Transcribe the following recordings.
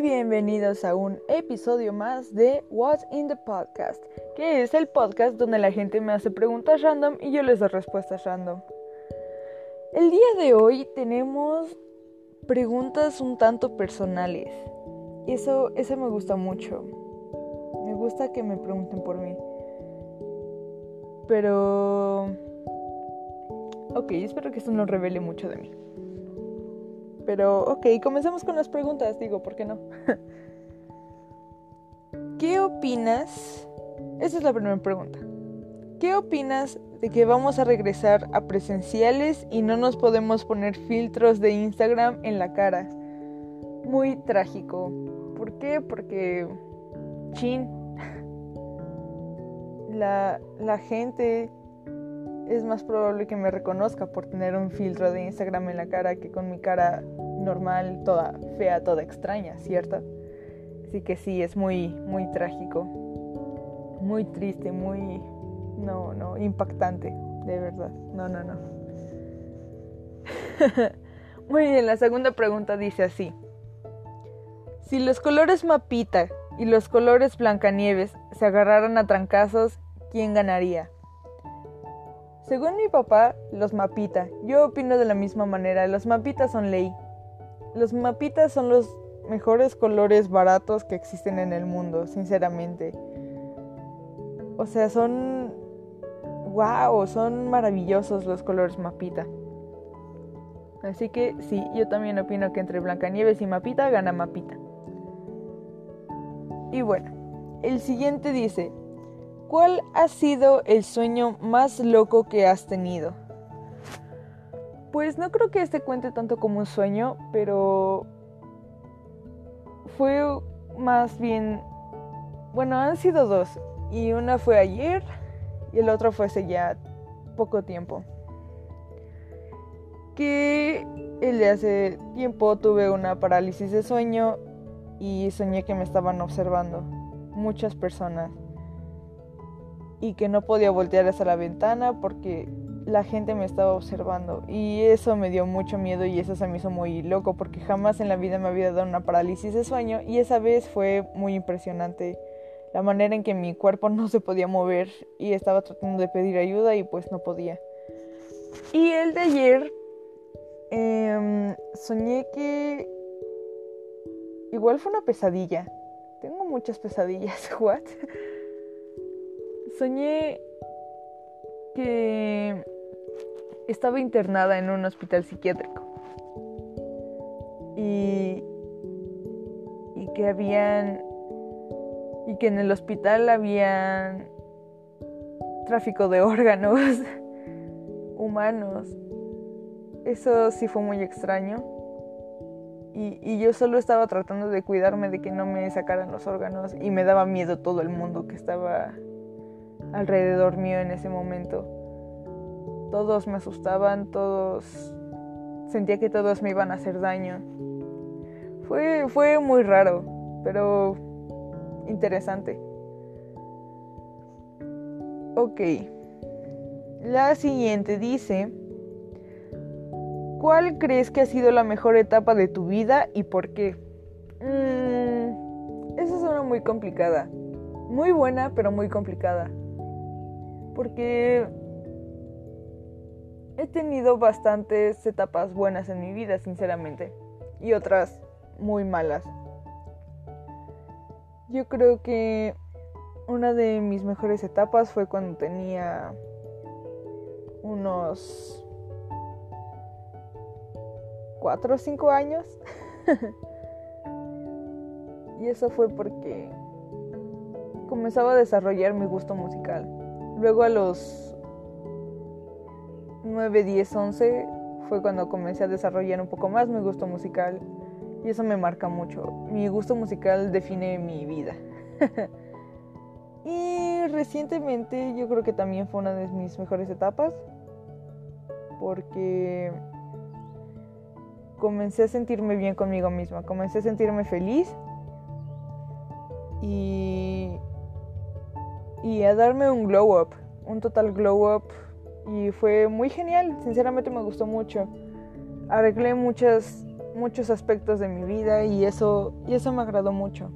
bienvenidos a un episodio más de What's in the Podcast, que es el podcast donde la gente me hace preguntas random y yo les doy respuestas random. El día de hoy tenemos preguntas un tanto personales. Eso, eso me gusta mucho. Me gusta que me pregunten por mí. Pero... Ok, espero que esto no revele mucho de mí. Pero, ok, comencemos con las preguntas, digo, ¿por qué no? ¿Qué opinas? Esa es la primera pregunta. ¿Qué opinas de que vamos a regresar a presenciales y no nos podemos poner filtros de Instagram en la cara? Muy trágico. ¿Por qué? Porque... Chin. La, la gente es más probable que me reconozca por tener un filtro de Instagram en la cara que con mi cara normal, toda fea, toda extraña, ¿cierto? Así que sí, es muy, muy trágico, muy triste, muy, no, no, impactante, de verdad. No, no, no. muy bien, la segunda pregunta dice así. Si los colores mapita y los colores Blancanieves se agarraran a trancazos, ¿quién ganaría? Según mi papá, los mapita. Yo opino de la misma manera, los mapitas son ley. Los mapitas son los mejores colores baratos que existen en el mundo, sinceramente. O sea, son... ¡Wow! Son maravillosos los colores mapita. Así que sí, yo también opino que entre Blancanieves y Mapita gana Mapita. Y bueno, el siguiente dice, ¿Cuál ha sido el sueño más loco que has tenido? Pues no creo que este cuente tanto como un sueño, pero fue más bien, bueno, han sido dos, y una fue ayer y el otro fue hace ya poco tiempo. Que el de hace tiempo tuve una parálisis de sueño y soñé que me estaban observando muchas personas y que no podía voltear hacia la ventana porque la gente me estaba observando y eso me dio mucho miedo y eso se me hizo muy loco porque jamás en la vida me había dado una parálisis de sueño y esa vez fue muy impresionante la manera en que mi cuerpo no se podía mover y estaba tratando de pedir ayuda y pues no podía. Y el de ayer em, soñé que igual fue una pesadilla. Tengo muchas pesadillas, what? Soñé que estaba internada en un hospital psiquiátrico y, y que habían y que en el hospital habían tráfico de órganos humanos. Eso sí fue muy extraño. Y, y, yo solo estaba tratando de cuidarme de que no me sacaran los órganos y me daba miedo todo el mundo que estaba alrededor mío en ese momento. Todos me asustaban, todos sentía que todos me iban a hacer daño. Fue, fue muy raro, pero interesante. Ok. La siguiente dice, ¿cuál crees que ha sido la mejor etapa de tu vida y por qué? Mm, esa es una muy complicada. Muy buena, pero muy complicada porque he tenido bastantes etapas buenas en mi vida, sinceramente, y otras muy malas. Yo creo que una de mis mejores etapas fue cuando tenía unos 4 o 5 años. y eso fue porque comenzaba a desarrollar mi gusto musical. Luego a los 9, 10, 11 fue cuando comencé a desarrollar un poco más mi gusto musical y eso me marca mucho. Mi gusto musical define mi vida. y recientemente yo creo que también fue una de mis mejores etapas porque comencé a sentirme bien conmigo misma, comencé a sentirme feliz y y a darme un glow up, un total glow up y fue muy genial, sinceramente me gustó mucho. Arreglé muchas muchos aspectos de mi vida y eso, y eso me agradó mucho.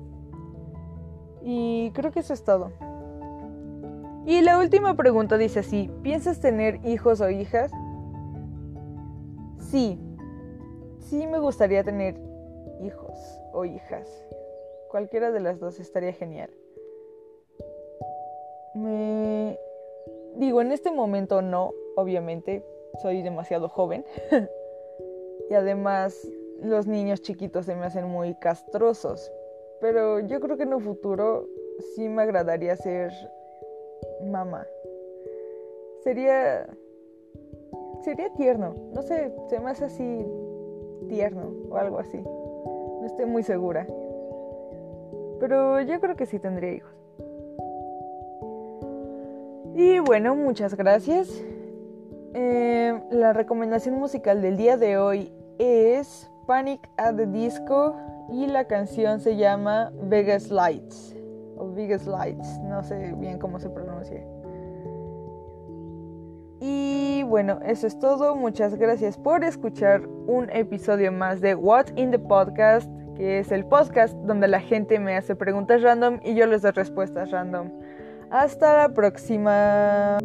Y creo que eso es todo. Y la última pregunta dice así, ¿piensas tener hijos o hijas? Sí, sí me gustaría tener hijos o hijas. Cualquiera de las dos estaría genial. Me digo, en este momento no, obviamente, soy demasiado joven. y además los niños chiquitos se me hacen muy castrosos. Pero yo creo que en un futuro sí me agradaría ser mamá. Sería. Sería tierno. No sé, se me hace así tierno o algo así. No estoy muy segura. Pero yo creo que sí tendría hijos. Y bueno, muchas gracias. Eh, la recomendación musical del día de hoy es Panic at the Disco y la canción se llama Vegas Lights o Vegas Lights, no sé bien cómo se pronuncia. Y bueno, eso es todo. Muchas gracias por escuchar un episodio más de What in the Podcast, que es el podcast donde la gente me hace preguntas random y yo les doy respuestas random. Hasta la próxima.